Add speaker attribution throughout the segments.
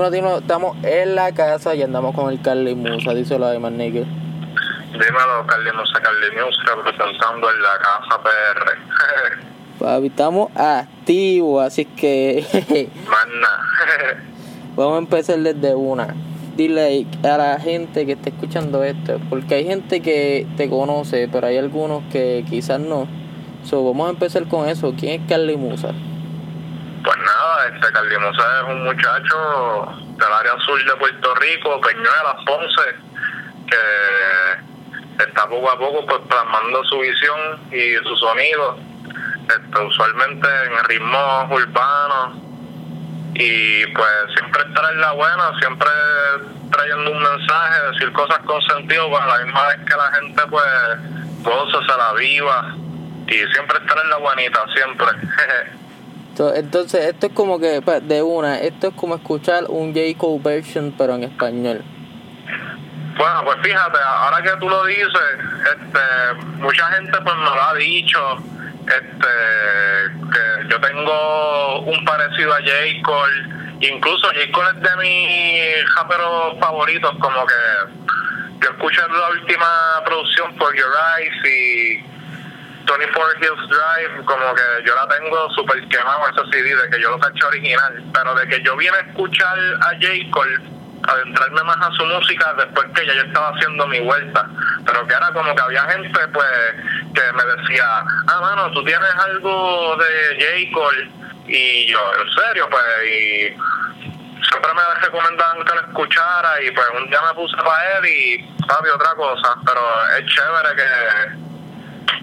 Speaker 1: Dímelo, dímelo, estamos en la casa y andamos con el Carly Musa, díselo a Iman Nigel.
Speaker 2: Dímelo, Carly Musa, Carly Musa, representando en la casa PR.
Speaker 1: Papi, estamos activos, así que
Speaker 2: Mana.
Speaker 1: vamos a empezar desde una. Dile a la gente que está escuchando esto, porque hay gente que te conoce, pero hay algunos que quizás no. So, vamos a empezar con eso. ¿Quién es Carly Musa?
Speaker 2: Pues nada, este Carly Musa es un muchacho del área sur de Puerto Rico, Peñuelas, Ponce, que está poco a poco pues plasmando su visión y su sonido, este, usualmente en ritmos urbanos y pues siempre estar en la buena, siempre trayendo un mensaje, decir cosas con sentido, para la misma vez que la gente pues goza, se la viva. Y siempre estar en la buenita, siempre.
Speaker 1: Entonces, esto es como que de una, esto es como escuchar un J. Cole version, pero en español.
Speaker 2: Bueno, pues fíjate, ahora que tú lo dices, este, mucha gente pues me lo ha dicho, este, que yo tengo un parecido a J. Cole, incluso J. Cole es de mis raperos favoritos, como que yo escuché la última producción por Your Eyes y 24 Hills Drive, como que yo la tengo súper quemado ese CD, de que yo lo caché original, pero de que yo vine a escuchar a J. Cole, adentrarme más a su música después que ya yo estaba haciendo mi vuelta, pero que era como que había gente pues que me decía, ah mano, tú tienes algo de J. Cole, y yo, en serio, pues, y siempre me recomendaban que lo escuchara y pues un día me puse para él y papi otra cosa, pero es chévere que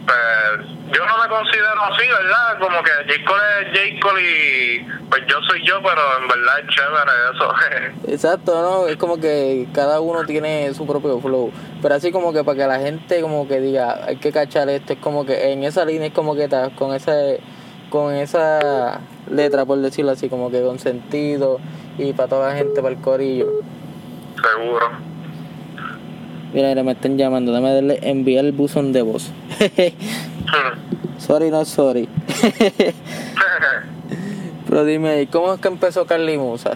Speaker 2: pues yo no me considero así, ¿verdad? Como que J. Cole es J. Cole y pues yo soy yo, pero en verdad es chévere eso.
Speaker 1: Exacto, ¿no? Es como que cada uno tiene su propio flow. Pero así como que para que la gente como que diga, hay que cachar esto, es como que en esa línea es como que estás con ese con esa letra, por decirlo así, como que con sentido y para toda la gente, para el corillo.
Speaker 2: Seguro.
Speaker 1: Mira, mira, me están llamando, dame darle enviar el buzón de voz. sorry, no sorry. Pero dime, ¿cómo es que empezó Carly Musa?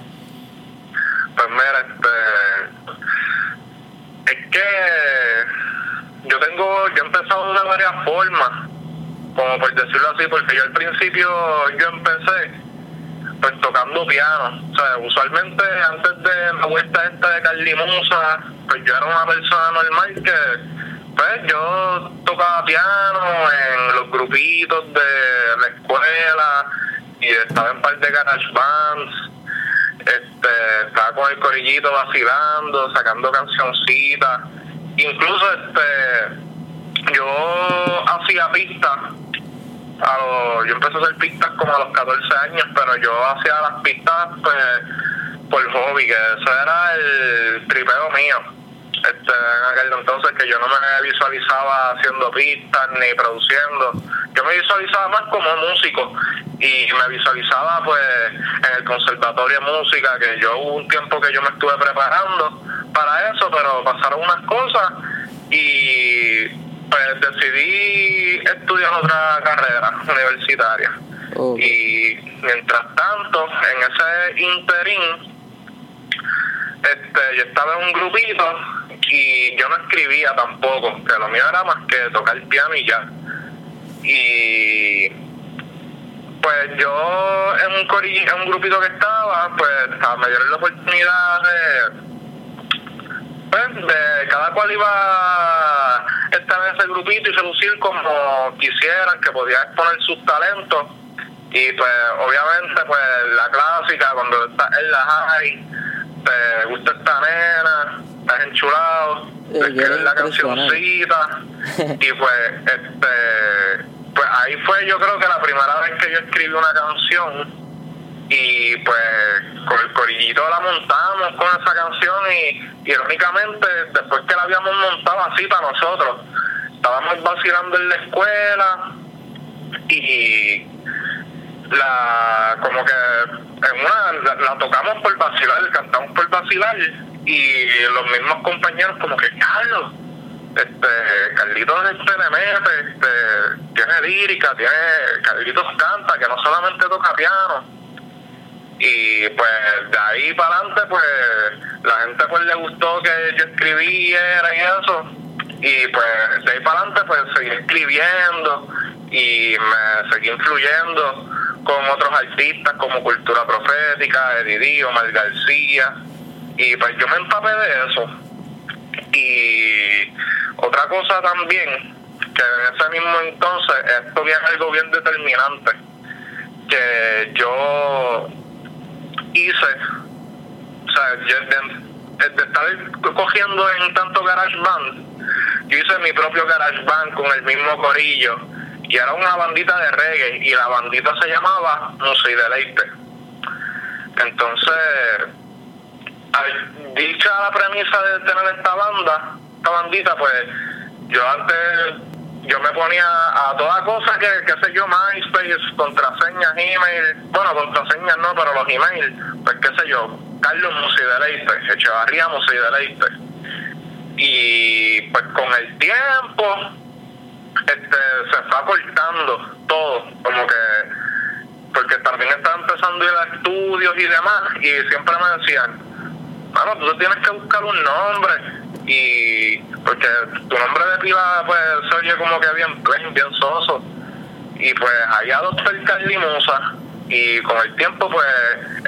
Speaker 2: Pues mira, este. Es que. Yo tengo. Yo he empezado de varias formas. Como por decirlo así, porque yo al principio. Yo empecé. Pues tocando piano. O sea, usualmente antes de la vuelta esta de Carly Musa. Pues yo era una persona normal que. Pues yo tocaba piano en los grupitos de la escuela. Y estaba en par de garage bands este estaba con el corillito vacilando, sacando cancioncitas, incluso este yo hacía pistas, a los- yo empecé a hacer pistas como a los 14 años, pero yo hacía las pistas pues por hobby, que eso era el tripeo mío. Este, en aquel entonces que yo no me visualizaba haciendo pistas ni produciendo, yo me visualizaba más como músico y me visualizaba pues en el conservatorio de música que yo hubo un tiempo que yo me estuve preparando para eso pero pasaron unas cosas y pues decidí estudiar otra carrera universitaria. Y mientras tanto en ese interín este yo estaba en un grupito y yo no escribía tampoco que lo mío era más que tocar el piano y ya. Y pues yo en un cori- en un grupito que estaba pues me dieron la oportunidad de pues de cada cual iba a estar en ese grupito y seducir como quisieran que podía exponer sus talentos. Y pues obviamente pues la clásica cuando estás en la high te gusta esta nena estás enchulado
Speaker 1: Eh,
Speaker 2: te escribes
Speaker 1: quieres
Speaker 2: la cancioncita. Y pues este pues ahí fue yo creo que la primera vez que yo escribí una canción y pues con el corillito la montamos con esa canción y irónicamente después que la habíamos montado así para nosotros estábamos vacilando en la escuela y la como que en una la, la tocamos por vacilar cantamos por vacilar y los mismos compañeros como que Carlos este Carlitos este le mete este tiene lírica tiene Carlitos canta que no solamente toca piano y pues de ahí para adelante pues la gente pues le gustó que yo escribiera y eso. Y pues de ahí para adelante pues seguí escribiendo y me seguí influyendo con otros artistas como Cultura Profética, Eddie Omar García. Y pues yo me empapé de eso. Y otra cosa también que en ese mismo entonces esto viene algo bien determinante que yo hice o sea de, de estar cogiendo en tanto garage band yo hice mi propio garage band con el mismo corillo y era una bandita de reggae y la bandita se llamaba y Deleite. Entonces dicha la premisa de tener esta banda esta bandita pues yo antes yo me ponía a toda cosa que, qué sé yo, MySpace, contraseñas, email, bueno, contraseñas no, pero los email, pues qué sé yo, Carlos Musideleite, Echevarría Musideleite. Y pues con el tiempo, este, se fue acortando todo, como que, porque también estaba empezando a ir estudios y demás, y siempre me decían, bueno, tú tienes que buscar un nombre, y porque tu nombre de pila pues se oye como que bien bien soso. Y pues ahí adopté el Carly Musa y con el tiempo pues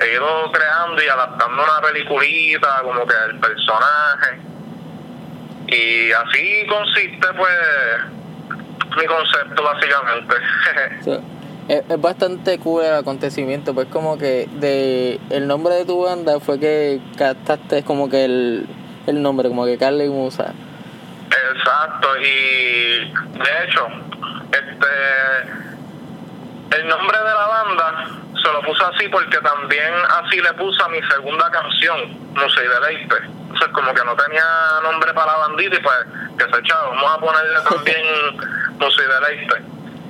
Speaker 2: he ido creando y adaptando una peliculita como que el personaje. Y así consiste pues mi concepto básicamente
Speaker 1: es, es, bastante cool el acontecimiento pues como que de el nombre de tu banda fue que captaste como que el el nombre, como que Carly Musa.
Speaker 2: Exacto, y de hecho, este el nombre de la banda se lo puse así porque también así le puse a mi segunda canción, Musa y Deleite. Entonces como que no tenía nombre para la bandita y pues que se echaba, vamos a ponerle también Musa y Deleite.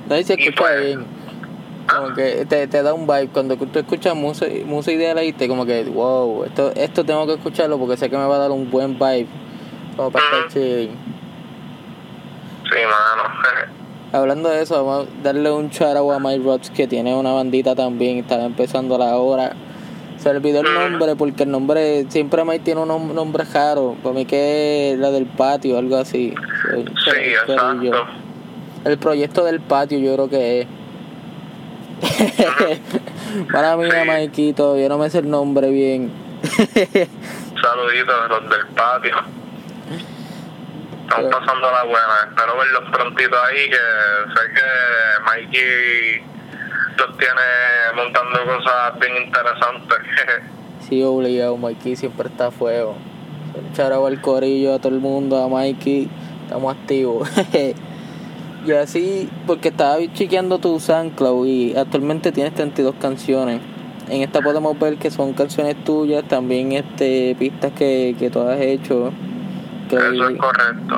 Speaker 1: No, dice que pues, bien como que te, te da un vibe. Cuando tú escuchas música, música de como que wow esto esto tengo que escucharlo porque sé que me va a dar un buen vibe. Como para estar
Speaker 2: sí mano.
Speaker 1: Hablando de eso vamos a darle un shout a My Rods que tiene una bandita también estaba empezando la hora. Se olvidó el nombre porque el nombre siempre Mike tiene un nombre raro. Para mí que es la del patio algo así.
Speaker 2: Sí, exacto.
Speaker 1: el proyecto del patio yo creo que es Para mí. Maikito, yo no me sé el nombre bien.
Speaker 2: Saluditos a los del patio. Estamos pasando la buena. Espero verlos prontito ahí, que sé que Mikey los tiene montando cosas bien interesantes.
Speaker 1: sí, obligado. Mikey siempre está a fuego. Charao al corillo, a todo el mundo, a Mikey. Estamos activos. Y así, porque estaba chequeando tu SoundCloud y actualmente tienes 32 canciones. En esta podemos ver que son canciones tuyas, también este pistas que, que tú has hecho.
Speaker 2: Eso es correcto.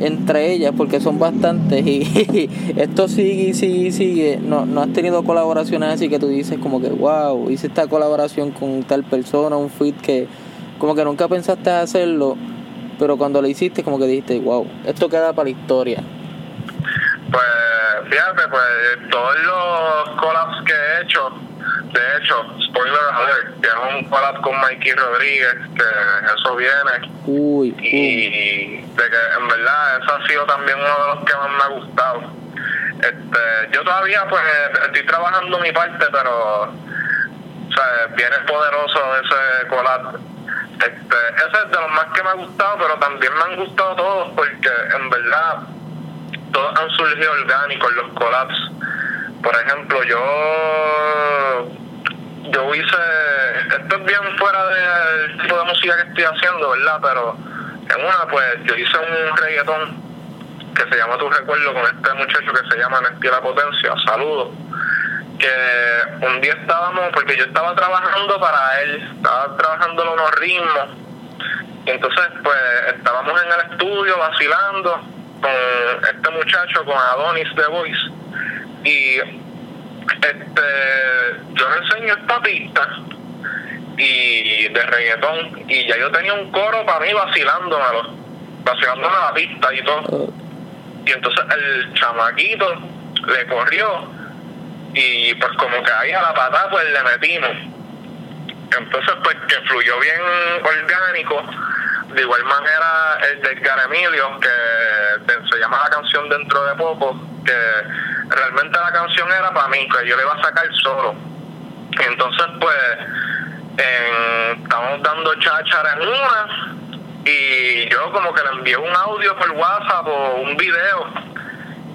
Speaker 1: Entre ellas, porque son bastantes y, esto sigue y sigue y sigue. No, no has tenido colaboraciones así que tú dices como que, wow, hice esta colaboración con tal persona, un fit que como que nunca pensaste hacerlo, pero cuando lo hiciste como que dijiste, wow, esto queda para la historia.
Speaker 2: Pues fíjate, pues todos los collabs que he hecho, de hecho, spoiler alert, que es un collab con Mikey Rodríguez, que eso viene.
Speaker 1: Uy,
Speaker 2: y de que en verdad eso ha sido también uno de los que más me ha gustado. Este, yo todavía pues estoy trabajando mi parte, pero o sea, viene poderoso ese collab. Este, ese es de los más que me ha gustado, pero también me han gustado todos porque en verdad todos han surgido orgánicos los collabs. Por ejemplo, yo yo hice, esto es bien fuera del tipo de música que estoy haciendo, ¿verdad? Pero en una, pues yo hice un reggaetón que se llama Tu Recuerdo con este muchacho que se llama Nestia La Potencia, saludos. Que un día estábamos, porque yo estaba trabajando para él, estaba trabajando unos ritmos, y entonces pues estábamos en el estudio vacilando con este muchacho, con Adonis de Voice, y este yo le enseño esta pista y de reggaetón y ya yo tenía un coro para mí vacilándomelo, vacilándome la pista y todo. Oh. Y entonces el chamaquito le corrió y pues como que ahí a la patada pues le metimos. entonces pues que fluyó bien orgánico de igual manera el de Emilio que se llama la canción dentro de poco que realmente la canción era para mí que yo le iba a sacar solo. Entonces pues estamos dando cháchara en una y yo como que le envié un audio por WhatsApp o un video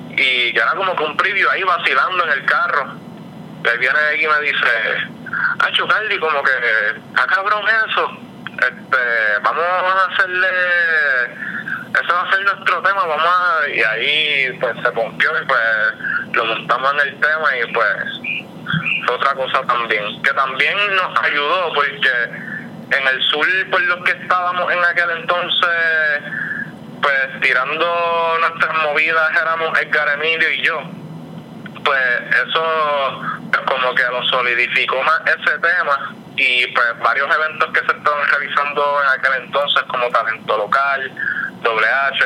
Speaker 2: y ya era como que un preview ahí vacilando en el carro. Y ahí viene y me dice ah Carly como que ah cabrón eso este vamos a hacerle ese va a ser nuestro tema vamos a y ahí pues se pompió y pues lo montamos en el tema y pues fue otra cosa también que también nos ayudó porque en el sur por los que estábamos en aquel entonces pues tirando nuestras movidas éramos Edgar Emilio y yo. Pues eso pues, como que lo solidificó más ese tema y pues varios eventos que se estaban realizando en aquel entonces como talento local doble H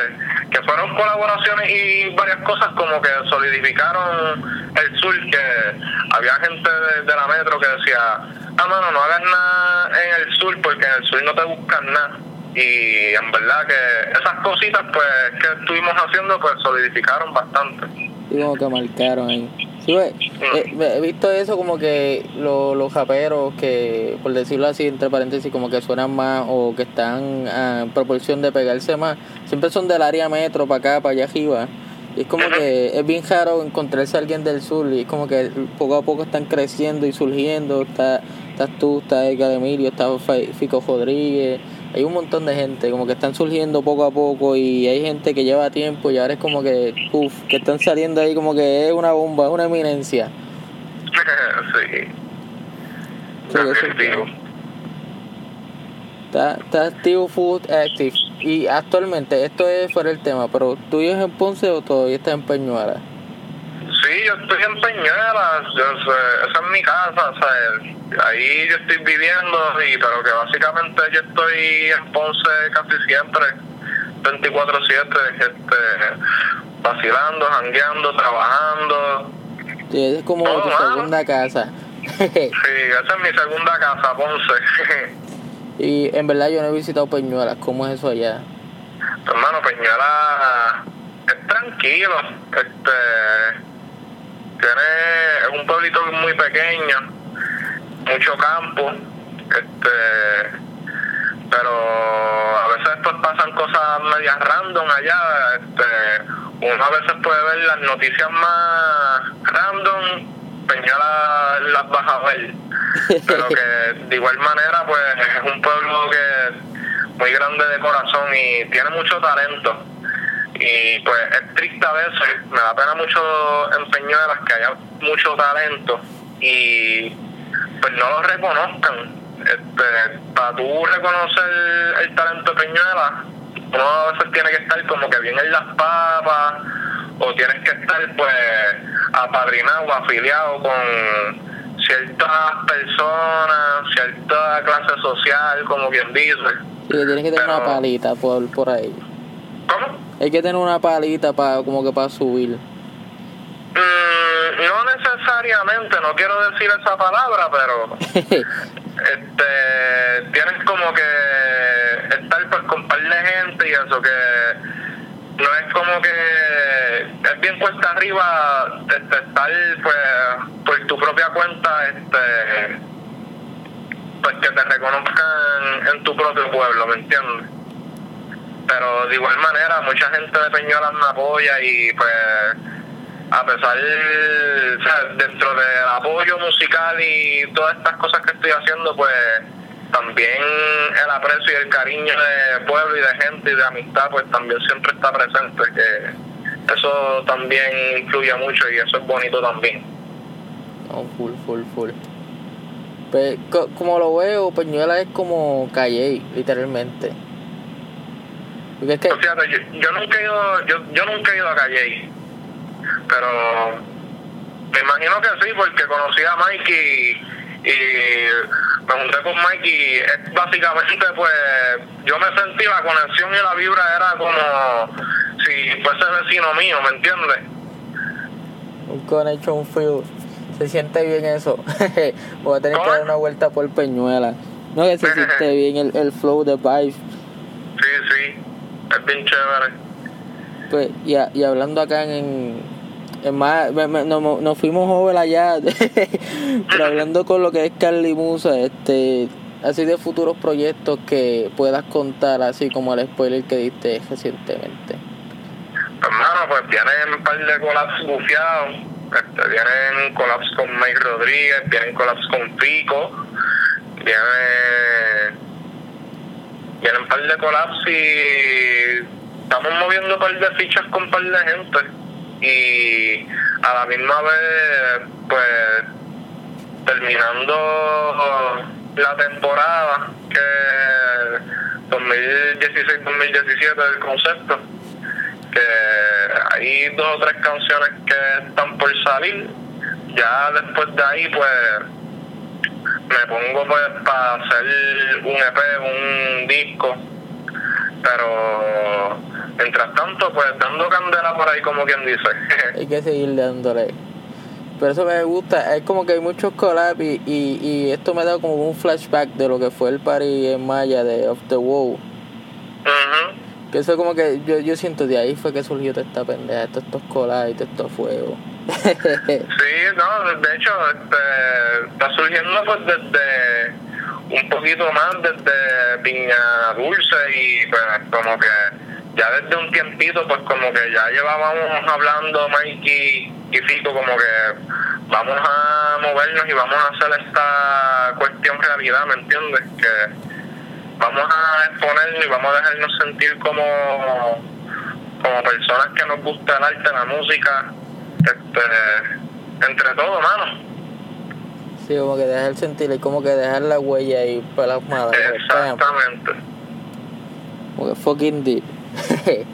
Speaker 2: que fueron colaboraciones y varias cosas como que solidificaron el sur que había gente de la metro que decía ah, mano, no hagas nada en el sur porque en el sur no te buscan nada. Y en verdad que esas cositas pues que estuvimos haciendo pues solidificaron bastante.
Speaker 1: Y como que marcaron ahí. Sí, mm. eh, he visto eso como que los japeros que, por decirlo así, entre paréntesis, como que suenan más o que están en proporción de pegarse más, siempre son del área metro, para acá, para allá arriba. Y es como que es bien raro encontrarse a alguien del sur y es como que poco a poco están creciendo y surgiendo. Está estás tú, está Edgar Emilio, está Fico Rodríguez, hay un montón de gente como que están surgiendo poco a poco y hay gente que lleva tiempo y ahora es como que, uff, que están saliendo ahí como que es una bomba, es una eminencia.
Speaker 2: sí.
Speaker 1: Está, está activo Food Active. Y actualmente, esto es fuera el tema, pero ¿tú vives en Ponce o todavía estás en Peñuela?
Speaker 2: Sí, yo estoy en Peñuelas, esa es mi casa, o sea, ahí yo estoy viviendo, y pero que básicamente yo estoy en Ponce casi siempre, 24-7, este, vacilando, jangueando, trabajando.
Speaker 1: Sí, es como tu segunda casa.
Speaker 2: sí, esa es mi segunda casa, Ponce.
Speaker 1: y en verdad yo no he visitado Peñuelas, ¿cómo es eso allá?
Speaker 2: Hermano, Peñuelas es tranquilo, este tiene es un pueblito muy pequeño mucho campo este pero a veces pues pasan cosas medias random allá este uno a veces puede ver las noticias más random Peñuela las baja a ver pero que de igual manera pues es un pueblo que muy grande de corazón y tiene mucho talento y pues es triste a veces, me da pena mucho en Peñuelas que haya mucho talento y pues no lo reconozcan. Este, para tú reconocer el talento de Peñuelas, uno a veces tiene que estar como que bien en las papas o tienes que estar pues apadrinado o afiliado con ciertas personas, cierta clase social, como quien dice.
Speaker 1: Sí, tienes que tener una palita por, por ahí.
Speaker 2: ¿Cómo?
Speaker 1: Hay que tener una palita para como que para subir.
Speaker 2: Mm, no necesariamente, no quiero decir esa palabra, pero este tienes como que estar pues con par de gente y eso que no es como que es bien cuesta arriba este, estar pues por tu propia cuenta este pues que te reconozcan en tu propio pueblo, ¿me entiendes? Pero de igual manera mucha gente de Peñuelas me apoya y pues a pesar, o sea, dentro del apoyo musical y todas estas cosas que estoy haciendo, pues también el aprecio y el cariño de pueblo y de gente y de amistad, pues también siempre está presente, que eso también influye mucho y eso es bonito también.
Speaker 1: Oh, full, full, full. Pues, como lo veo, Peñuela es como Calle, literalmente.
Speaker 2: Porque es que... yo, nunca he ido, yo, yo nunca he ido a Calle, pero me imagino que sí, porque conocí a Mikey y, me junté con Mikey y es básicamente pues yo me sentí la conexión y la vibra era como si fuese vecino mío, ¿me entiendes?
Speaker 1: Un connection feel. Se siente bien eso. Voy a tener que dar una vuelta por Peñuela. No, que se siente bien el, el flow de Vibe.
Speaker 2: Sí, sí. Es bien chévere.
Speaker 1: Pues, y, y hablando acá en, en más, nos, fuimos over allá, pero hablando con lo que es Carly Musa, este, así de futuros proyectos que puedas contar, así como el spoiler que diste recientemente.
Speaker 2: Hermano, pues vienen un par de collabs bufiados, este, vienen collabs con Mike Rodríguez, vienen collabs con Pico, viene, vienen un par de collabs y estamos moviendo un par de fichas con un par de gente. Y a la misma vez, pues, terminando la temporada que 2016-2017 del concepto, que hay dos o tres canciones que están por salir, ya después de ahí, pues, me pongo pues para hacer un EP, un disco, pero mientras tanto, pues dando candela por ahí, como quien dice.
Speaker 1: hay que seguir dándole. Pero eso me gusta, es como que hay muchos collabs y, y, esto me da como un flashback de lo que fue el party en Maya de Off the Wall. Que eso como que yo, yo siento de ahí fue que surgió toda esta pendeja, todos estos collabs y todos estos fuegos.
Speaker 2: Sí, no, de hecho, este, está surgiendo pues desde un poquito más desde Piña Dulce y pues como que ya desde un tiempito pues como que ya llevábamos hablando Mikey y Fico como que vamos a movernos y vamos a hacer esta cuestión realidad, ¿me entiendes? Que vamos a exponernos y vamos a dejarnos sentir como, como personas que nos gusta el arte, la música, este, entre todo, mano.
Speaker 1: Sí, como que dejar sentir y como que dejar la huella y plasmada.
Speaker 2: Exactamente.
Speaker 1: Como que fucking deep.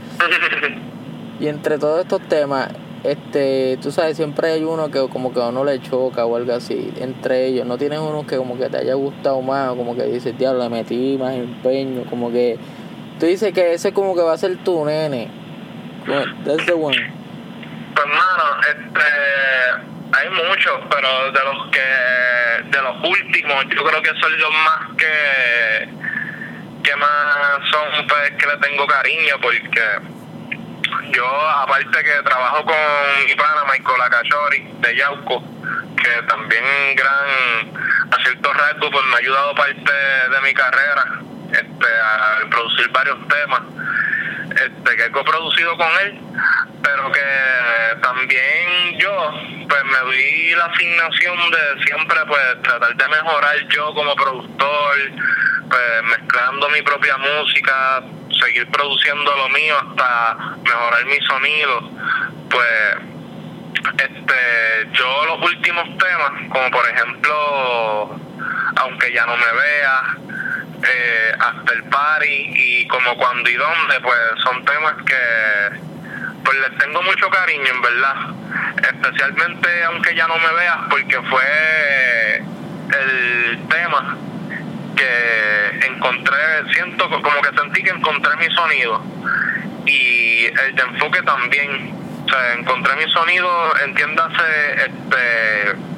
Speaker 1: y entre todos estos temas, este, tú sabes, siempre hay uno que como que a uno le choca o algo así, entre ellos, no tienes uno que como que te haya gustado más, o como que dices, diablo, le metí más empeño, como que tú dices que ese como que va a ser tu nene. That's the one.
Speaker 2: Pues este hay muchos, pero de los que de los últimos, yo creo que son los más que que más son pues que le tengo cariño porque yo, aparte que trabajo con mi pana Michael Acachori de Yauco, que también gran, a cierto rasgos, pues me ha ayudado parte de mi carrera este, a producir varios temas este, que he coproducido con él, pero que también yo pues me doy la asignación de siempre pues tratar de mejorar yo como productor, pues mezclando mi propia música, seguir produciendo lo mío hasta mejorar mi sonido, pues este yo los últimos temas, como por ejemplo aunque ya no me vea, eh, hasta el party y como cuando y dónde, pues son temas que pues les tengo mucho cariño en verdad, especialmente aunque ya no me veas porque fue el tema que encontré, siento como que sentí que encontré mi sonido y el de enfoque también. O sea, encontré mi sonido, entiéndase, este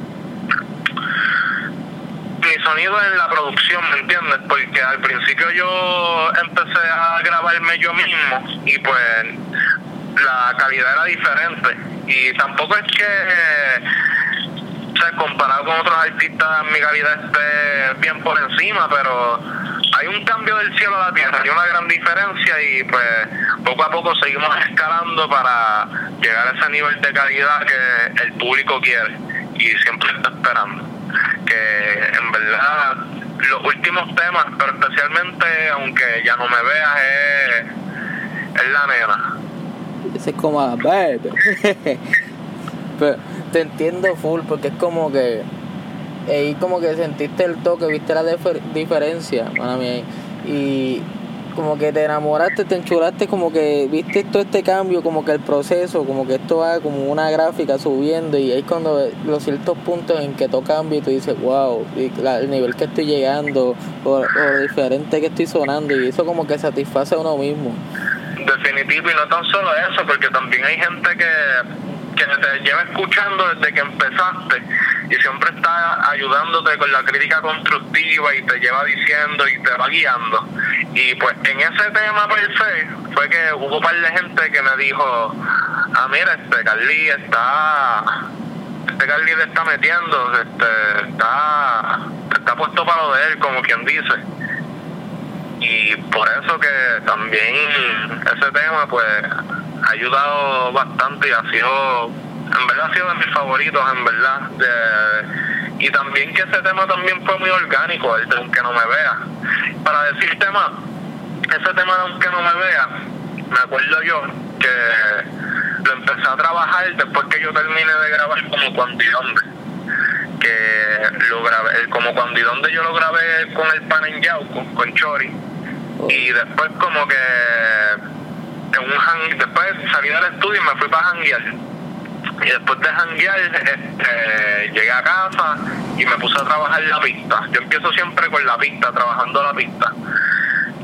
Speaker 2: mi sonido en la producción, ¿me entiendes? Porque al principio yo empecé a grabarme yo mismo y pues la calidad era diferente. Y tampoco es que comparado con otros artistas, mi calidad esté bien por encima, pero hay un cambio del cielo a la tierra, hay una gran diferencia y pues poco a poco seguimos escalando para llegar a ese nivel de calidad que el público quiere y siempre está esperando. Que los últimos temas, pero especialmente aunque ya no me veas, es, es la nena.
Speaker 1: Ese es como baby. pero, te entiendo full porque es como que ahí como que sentiste el toque, viste la diferencia, y como que te enamoraste, te enchulaste, como que viste todo este cambio, como que el proceso, como que esto va como una gráfica subiendo y ahí cuando los ciertos puntos en que todo cambia y tú dices, wow, el nivel que estoy llegando o, lo diferente que estoy sonando y eso como que satisface a uno mismo.
Speaker 2: Definitivo y no tan solo eso, porque también hay gente que que te lleva escuchando desde que empezaste y siempre está ayudándote con la crítica constructiva y te lleva diciendo y te va guiando. Y pues en ese tema per se fue que hubo un par de gente que me dijo, ah mira, este Carly está, este Carly le está metiendo, este, está, está puesto para lo de él, como quien dice. Y por eso que también ese tema pues ha ayudado bastante y ha sido, en verdad ha sido de mis favoritos, en verdad. De, y también que ese tema también fue muy orgánico, el de aunque no me vea. Para decir tema, ese tema de aunque no me vea, me acuerdo yo que lo empecé a trabajar después que yo terminé de grabar como cuando y dónde. Que lo grabé, como cuando y dónde yo lo grabé con el pan en Yauco, con Chori. Y después como que en un hang, después salí del estudio y me fui para janguear. Y después de janguear, este, llegué a casa y me puse a trabajar la pista. Yo empiezo siempre con la pista, trabajando la pista.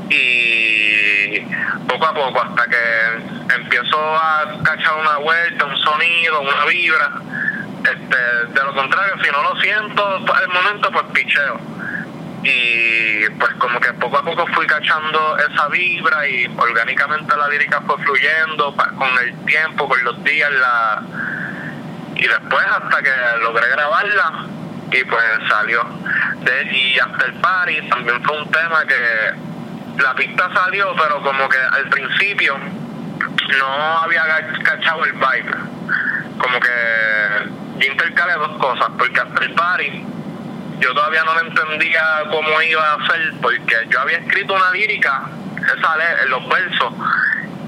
Speaker 2: Y poco a poco, hasta que empiezo a cachar una vuelta, un sonido, una vibra. Este, de lo contrario, si no lo siento el momento, pues picheo y pues como que poco a poco fui cachando esa vibra y orgánicamente la lírica fue fluyendo con el tiempo, con los días, la y después hasta que logré grabarla y pues salió. De, y el party también fue un tema que la pista salió, pero como que al principio no había cachado el vibe. Como que yo intercalé dos cosas, porque el party yo todavía no le entendía cómo iba a ser, porque yo había escrito una lírica, esa en los versos,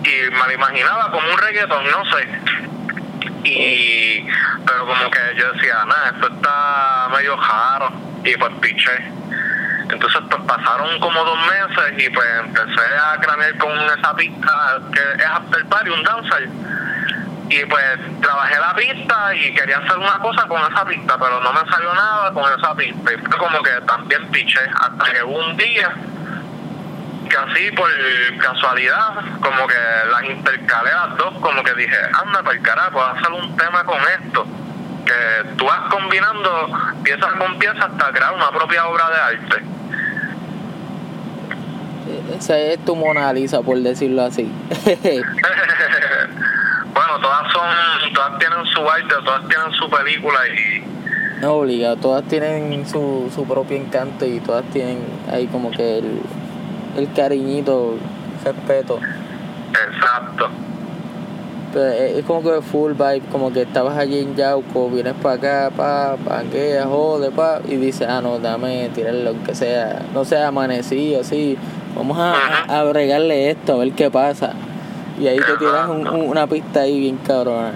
Speaker 2: y me la imaginaba como un reggaeton, no sé. Y, pero como que yo decía, nada, esto está medio raro, y pues piché. Entonces pues pasaron como dos meses y pues empecé a cranear con esa pista que es After Party, un dancer y pues trabajé la pista y quería hacer una cosa con esa pista, pero no me salió nada con esa pista. Y fue como que también piché hasta que un día, así por casualidad, como que las intercalé las dos, como que dije, anda para el carajo, hacer un tema con esto. Que tú vas combinando piezas con piezas hasta crear una propia obra de arte.
Speaker 1: Esa es tu Mona Lisa, por decirlo así.
Speaker 2: bueno, todas son, todas tienen su arte, todas tienen su película y...
Speaker 1: No, obligado, todas tienen su, su propio encanto y todas tienen ahí como que el, el cariñito, respeto.
Speaker 2: Exacto.
Speaker 1: Pero es como que full vibe, como que estabas allí en Yauco, vienes para acá, pa, panquea, jode, pa, y dices, ah, no, dame tirar lo que sea, no sea amanecido, así, vamos a, a, a bregarle esto, a ver qué pasa. Y ahí te tiras un, una pista ahí bien cabrona.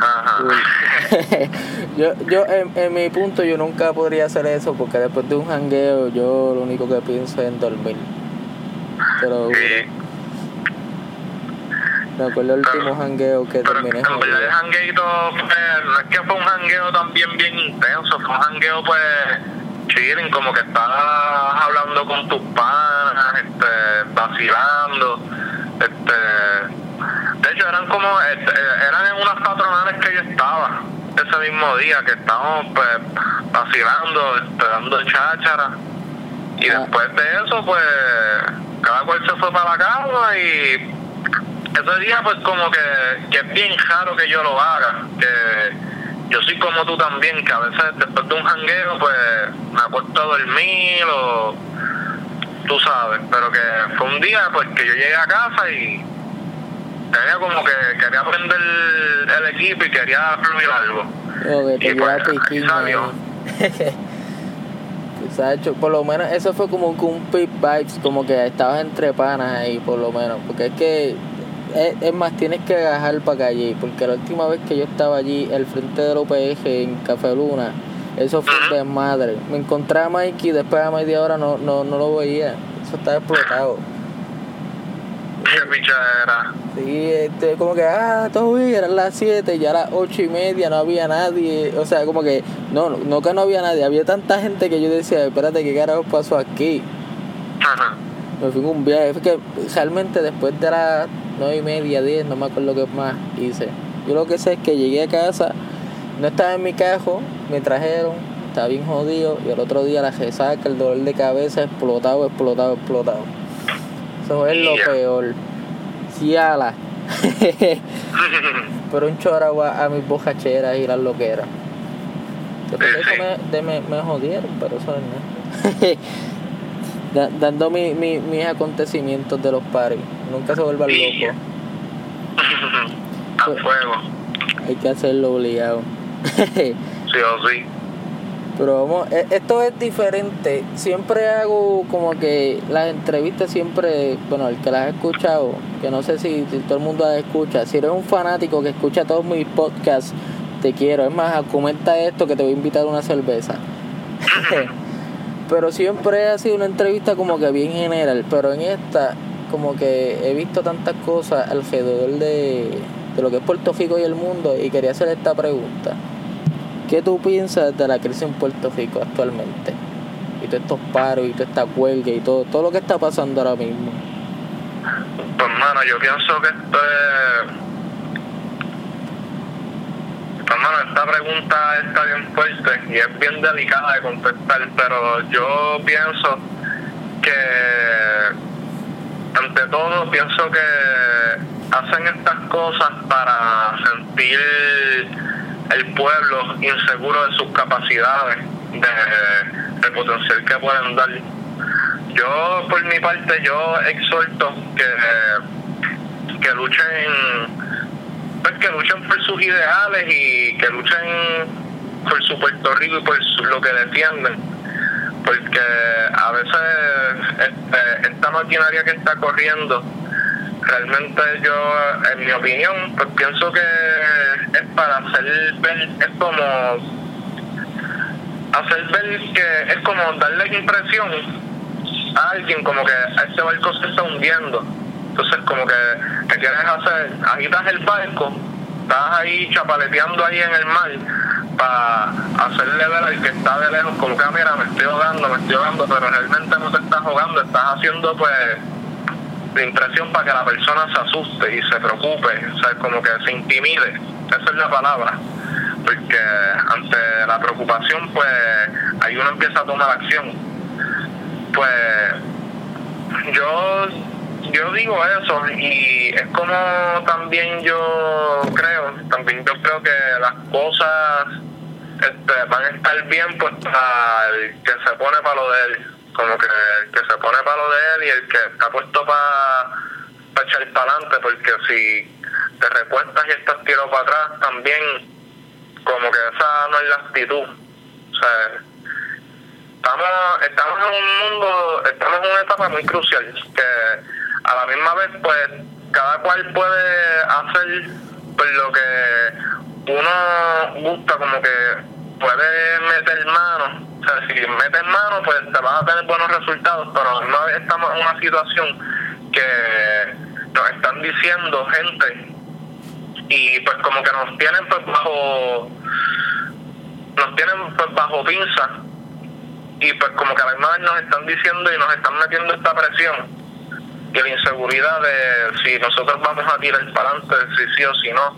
Speaker 1: yo, yo en, en, mi punto yo nunca podría hacer eso porque después de un jangueo yo lo único que pienso es en dormir. Pero me acuerdo el último jangueo que terminé.
Speaker 2: En verdad el jangueito no es que fue un jangueo también bien intenso, fue un jangueo pues chilling, como que estabas hablando con tus panas, este, vacilando este, hecho, eran como, este, eran en unas patronales que yo estaba ese mismo día, que estábamos pues vacilando, este, dando cháchara. Y ah. después de eso, pues, cada cual se fue para la casa y ese día pues como que, que es bien raro que yo lo haga, que yo soy como tú también, que a veces después de un jangueo pues me acuesto a dormir o tú sabes, pero que fue un día pues que yo llegué a casa y tenía como que quería aprender el equipo y quería fluir algo. y pues, salió.
Speaker 1: hecho, por lo menos eso fue como un pip vibes, como que estabas entre panas ahí, por lo menos, porque es que es, más, tienes que agajar para allí, porque la última vez que yo estaba allí, el frente del OPG en Café Luna, eso fue de madre. Me encontré a Mikey y después a media hora no, no, no lo veía. Eso estaba explotado.
Speaker 2: ¿Qué picha
Speaker 1: Sí, este, como que, ah, todo bien, eran las 7, ya las 8 y media, no había nadie. O sea, como que, no, no que no había nadie, había tanta gente que yo decía, espérate, ¿qué carajo pasó aquí? Ajá. Me fui en un viaje, fue que realmente después de las 9 y media, 10, no me acuerdo qué más hice. Yo lo que sé es que llegué a casa, no estaba en mi cajo, me trajeron, estaba bien jodido, y el otro día la resaca, el dolor de cabeza, explotado, explotado, explotado. Eso es lo peor. Sí, ala. pero un chorro a, mis bocacheras y las loqueras. Después de eso me, de, me, me jodieron, pero eso es nada. dando mi, mi, mis acontecimientos de los paris. Nunca se vuelvan locos.
Speaker 2: A fuego.
Speaker 1: Hay que hacerlo obligado.
Speaker 2: sí o sí.
Speaker 1: Pero vamos, e, esto es diferente. Siempre hago como que las entrevistas siempre, bueno, el que las ha escuchado, que no sé si, todo el mundo las escucha, si eres un fanático que escucha todos mis podcasts, te quiero. Es más, comenta esto que te voy a invitar a una cerveza. pero siempre ha sido una entrevista como que bien general. Pero en esta, como que he visto tantas cosas alrededor de, de lo que es Puerto Rico y el mundo y quería hacer esta pregunta. ¿Qué tú piensas de la crisis en Puerto Rico actualmente? Y todos estos paros y toda esta huelga y todo, todo lo que está pasando ahora mismo.
Speaker 2: Pues, hermano, yo pienso que esto es. Hermano, esta pregunta está bien fuerte y es bien delicada de contestar, pero yo pienso que, ante todo, pienso que hacen estas cosas para sentir el pueblo inseguro de sus capacidades, de, del potencial que pueden dar. Yo, por mi parte, yo exhorto que, que luchen pues que luchen por sus ideales y que luchen por su Puerto Rico y por lo que defienden porque a veces este, esta maquinaria que está corriendo realmente yo, en mi opinión, pues pienso que es para hacer ver, es como hacer ver que es como darle impresión a alguien como que este barco se está hundiendo. Entonces como que, que quieres hacer, agitas el barco, estás ahí chapaleteando ahí en el mar para hacerle ver al que está de lejos como que ah, mira me estoy ahogando, me estoy ahogando, pero realmente no te estás ahogando, estás haciendo pues de impresión para que la persona se asuste y se preocupe, o sea, como que se intimide, esa es la palabra, porque ante la preocupación pues ahí uno empieza a tomar acción. Pues yo yo digo eso y es como también yo creo, también yo creo que las cosas este, van a estar bien pues para el que se pone para lo de él como que el que se pone para lo de él y el que está puesto para echar para adelante, porque si te recuestas y estás tirado para atrás, también como que esa no es la actitud. O sea, estamos, estamos en un mundo, estamos en una etapa muy crucial, que a la misma vez pues cada cual puede hacer pues lo que uno gusta, como que puede meter mano o sea, si metes mano, pues te vas a tener buenos resultados, pero no estamos en una situación que nos están diciendo gente y pues como que nos tienen pues bajo nos tienen pues bajo pinza y pues como que a la misma vez nos están diciendo y nos están metiendo esta presión y la inseguridad de si nosotros vamos a tirar para adelante, si sí o si no.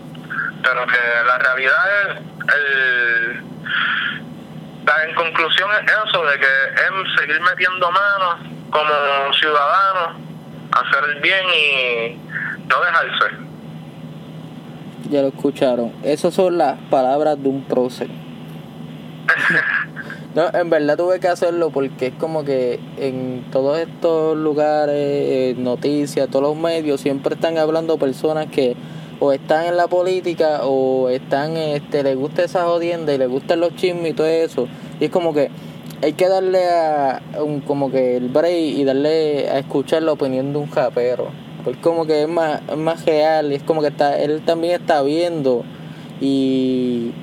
Speaker 2: Pero que la realidad es el en conclusión es eso, de que es seguir metiendo manos como ciudadanos, hacer el bien y no dejarse.
Speaker 1: Ya lo escucharon. Esas son las palabras de un prócer. no, en verdad tuve que hacerlo porque es como que en todos estos lugares, noticias, todos los medios, siempre están hablando personas que o están en la política o están, este, les gusta esa jodienda y les gustan los chismes y todo eso. Y es como que hay que darle a un, como que el break y darle a escuchar la opinión de un japero. Porque como que es más, es más real y es como que está, él también está viendo y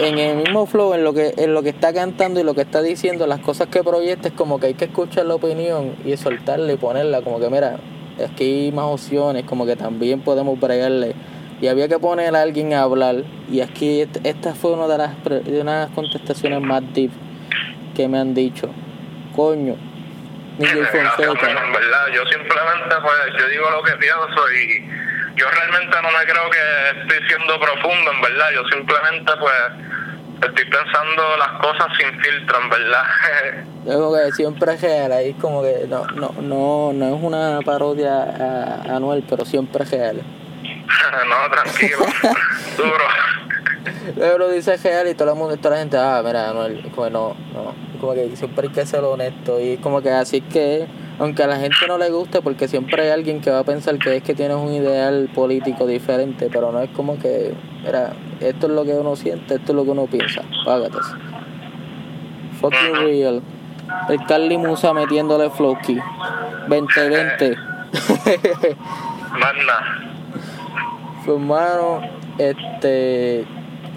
Speaker 1: en el mismo flow, en lo que, en lo que está cantando y lo que está diciendo, las cosas que proyecta, es como que hay que escuchar la opinión y soltarle y ponerla, como que mira, aquí hay más opciones, como que también podemos bregarle. Y había que poner a alguien a hablar. Y aquí esta fue una de las, de unas contestaciones más deep que me han dicho. Coño,
Speaker 2: Miguel Fonseca. En verdad, yo simplemente pues, yo digo lo que pienso y yo realmente no me creo que estoy siendo profundo, en verdad. Yo simplemente pues estoy pensando las cosas sin filtro, en verdad.
Speaker 1: Es como que siempre es real, ahí como que no, no, no, no es una parodia a, Anuel, pero siempre es real.
Speaker 2: no, tranquilo, duro.
Speaker 1: Luego lo dice real y todo el mundo, toda la gente, ah, mira, Anuel, como no, no, como que siempre hay que ser honesto y como que así es que aunque a la gente no le guste, porque siempre hay alguien que va a pensar que es que tienes un ideal político diferente, pero no es como que, mira, esto es lo que uno siente, esto es lo que uno piensa, págate. Fucking real. El Carly Musa metiéndole Floki. 2020.
Speaker 2: Manda.
Speaker 1: Pues hermano, este.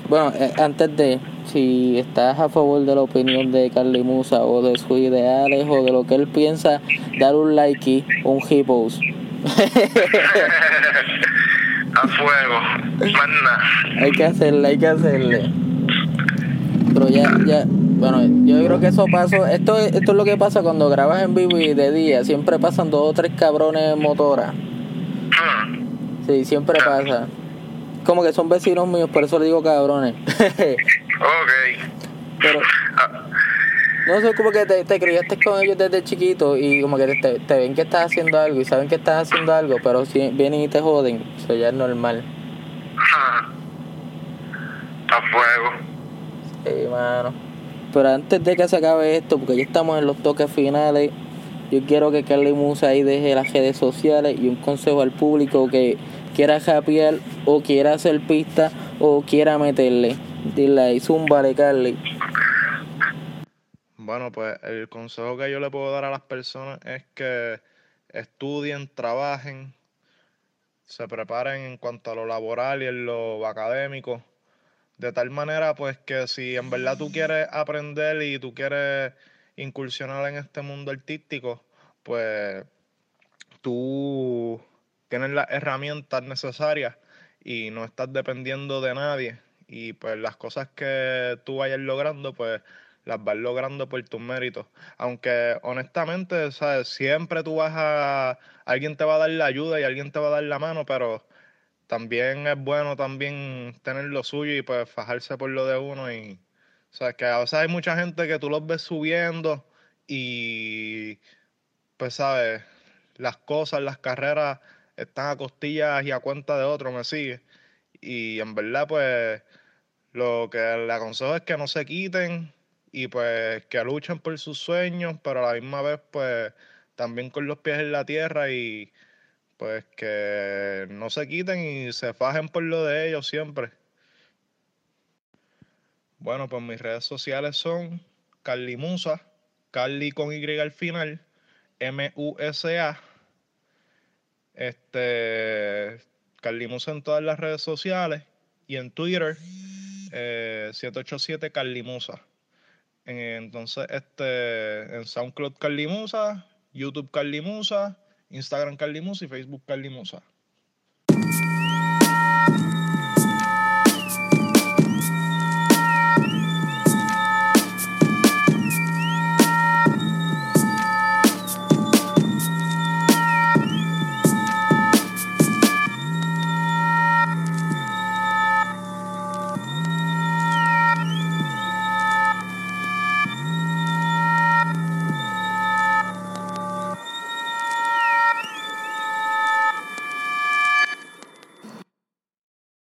Speaker 1: Bueno, eh, antes de si estás a favor de la opinión de Carly Musa o de sus ideales o de lo que él piensa, dar un like y un hippos.
Speaker 2: a fuego, manda.
Speaker 1: Hay que hacerle, hay que hacerle. Pero ya, ya, bueno, yo creo que eso pasó. Esto, esto es lo que pasa cuando grabas en vivo y de día. Siempre pasan dos o tres cabrones motoras. Hmm. Sí, siempre pasa. Como que son vecinos míos, por eso le digo cabrones.
Speaker 2: Ok.
Speaker 1: Pero. No sé, como que te, te criaste con ellos desde chiquito y como que te, te, ven que estás haciendo algo y saben que estás haciendo algo, pero si vienen y te joden, eso ya es normal.
Speaker 2: A fuego.
Speaker 1: Sí, mano. Pero antes de que se acabe esto, porque ya estamos en los toques finales, yo quiero que Carly Musa ahí deje las redes sociales y un consejo al público que quiera japear o quiera hacer pista o quiera meterle. Dile ahí, Carly.
Speaker 3: Bueno, pues el consejo que yo le puedo dar a las personas es que estudien, trabajen, se preparen en cuanto a lo laboral y en lo académico. De tal manera, pues que si en verdad tú quieres aprender y tú quieres incursionar en este mundo artístico, pues tú tienes las herramientas necesarias y no estás dependiendo de nadie y pues las cosas que tú vayas logrando, pues las vas logrando por tus méritos. Aunque honestamente, ¿sabes? Siempre tú vas a... Alguien te va a dar la ayuda y alguien te va a dar la mano, pero también es bueno también tener lo suyo y pues fajarse por lo de uno y... Sea, que a veces hay mucha gente que tú los ves subiendo y pues, ¿sabes? Las cosas, las carreras están a costillas y a cuenta de otro, me sigue. Y en verdad, pues, lo que le aconsejo es que no se quiten y pues que luchen por sus sueños, pero a la misma vez, pues, también con los pies en la tierra y pues que no se quiten y se fajen por lo de ellos siempre. Bueno, pues mis redes sociales son Carly Musa, Carly con Y al final, M-U-S-A. Este, Carly Musa en todas las redes sociales y en Twitter, 787 eh, Carlimusa. Entonces, este, en SoundCloud Carlimusa, YouTube Carlimusa, Instagram Carlimusa y Facebook Carlimusa.